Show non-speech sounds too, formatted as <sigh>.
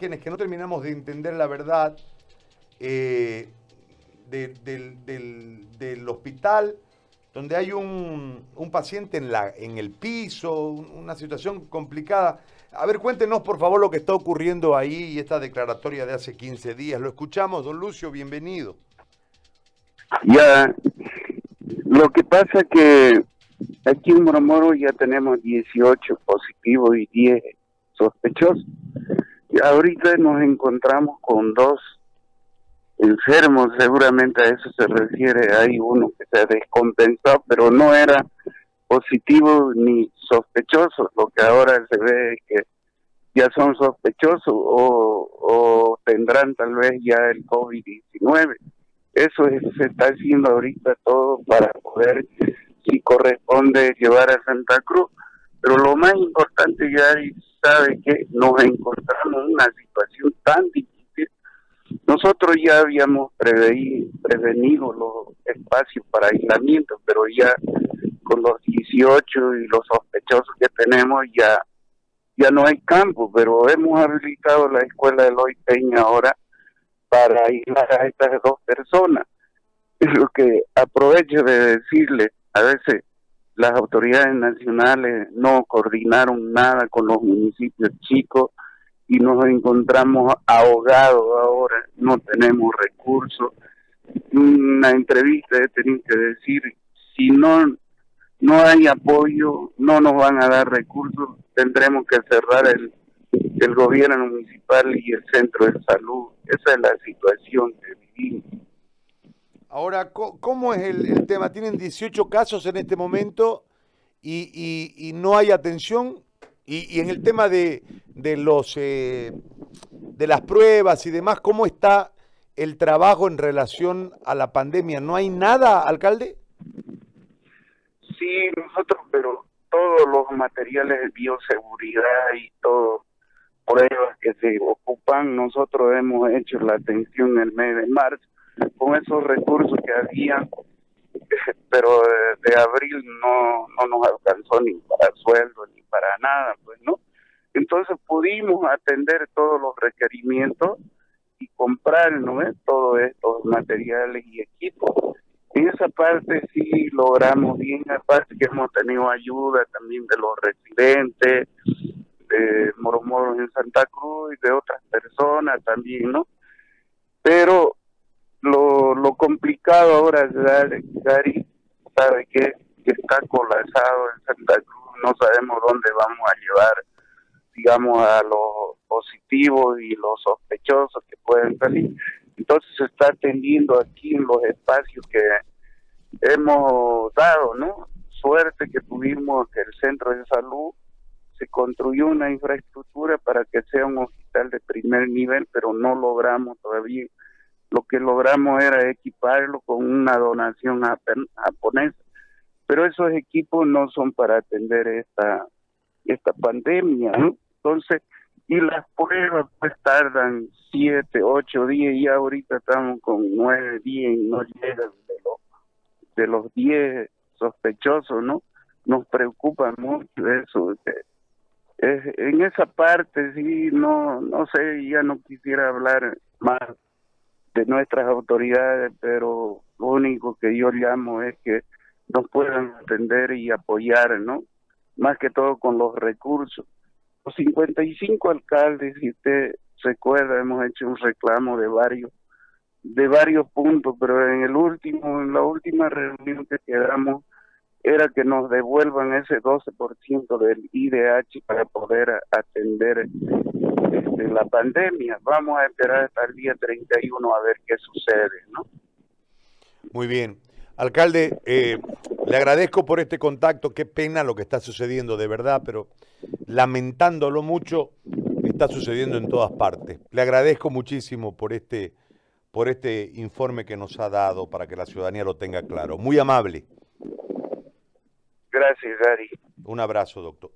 quienes que no terminamos de entender la verdad eh, del, hospital, donde hay un, paciente en, la, en el piso, una situación complicada. A ver, cuéntenos por favor lo que está ocurriendo ahí y esta declaratoria de hace 15 días. Lo escuchamos, don Lucio, bienvenido. Ya, lo que pasa que aquí en Moromoro ya tenemos 18 positivos y 10 sospechosos. Ahorita nos encontramos con dos enfermos, seguramente a eso se refiere. Hay uno que se descompensó, pero no era positivo ni sospechoso. Lo que ahora se ve es que ya son sospechosos o, o tendrán tal vez ya el COVID-19. Eso se está haciendo ahorita todo para poder, si corresponde, llevar a Santa Cruz. Pero lo más importante ya sabe que nos encontramos en una situación tan difícil. Nosotros ya habíamos prevenido los espacios para aislamiento, pero ya con los 18 y los sospechosos que tenemos ya ya no hay campo, pero hemos habilitado la escuela de Loy Peña ahora para aislar a estas dos personas. Es lo que aprovecho de decirle, a veces las autoridades nacionales no coordinaron nada con los municipios chicos y nos encontramos ahogados ahora, no tenemos recursos. Una entrevista he tenido que decir, si no, no hay apoyo, no nos van a dar recursos, tendremos que cerrar el, el gobierno municipal y el centro de salud. Esa es la situación que vivimos. Ahora, ¿cómo es el, tema? Tienen 18 casos en este momento y, y, no hay atención. Y, en el tema de, de los eh, de las pruebas y demás, ¿cómo está el trabajo en relación a la pandemia? ¿No hay nada, alcalde? Sí, nosotros, pero todos los materiales de bioseguridad y todo pruebas que se ocupan, nosotros hemos hecho la atención el mes de marzo con esos recursos que había, <laughs> pero de, abril no, no nos alcanzó ni para sueldo ni para nada, pues no. Entonces pudimos atender todos los requerimientos y comprar ¿no? todos estos materiales y equipos. En esa parte sí logramos bien, aparte que hemos tenido ayuda también de los residentes, de Moromoros en Santa Cruz y de otras personas también, ¿no? Pero complicado ahora Gary sabe que, está colapsado en Santa Cruz, no sabemos dónde vamos a llevar, digamos, a los positivos y los sospechosos que pueden salir. Entonces se está atendiendo aquí en los espacios que hemos dado, ¿no? Suerte que tuvimos que el centro de salud se construyó una infraestructura para que sea un hospital de primer nivel, pero no logramos todavía. Lo que logramos era equiparlo con una donación japonesa. Pero esos equipos no son para atender esta, esta pandemia. Entonces, y las pruebas pues tardan siete, ocho días y ahorita estamos con nueve días y no llegan de los, de los diez sospechosos, ¿no? Nos preocupa mucho eso, en esa parte sí, no, no sé, ya no quisiera hablar más nuestras autoridades, pero lo único que yo llamo es que nos puedan atender y apoyar, ¿no? Más que todo con los recursos. Los 55 alcaldes, si usted se acuerda, hemos hecho un reclamo de varios de varios puntos, pero en el último, en la última reunión que quedamos, era que nos devuelvan ese 12% del IDH para poder atender este, la pandemia. Vamos a esperar hasta el día 31 a ver qué sucede, ¿no? Muy bien. Alcalde, eh, le agradezco por este contacto. Qué pena lo que está sucediendo, de verdad, pero lamentándolo mucho, está sucediendo en todas partes. Le agradezco muchísimo por este, por este informe que nos ha dado para que la ciudadanía lo tenga claro. Muy amable. Gracias, Gary. Un abrazo, doctor.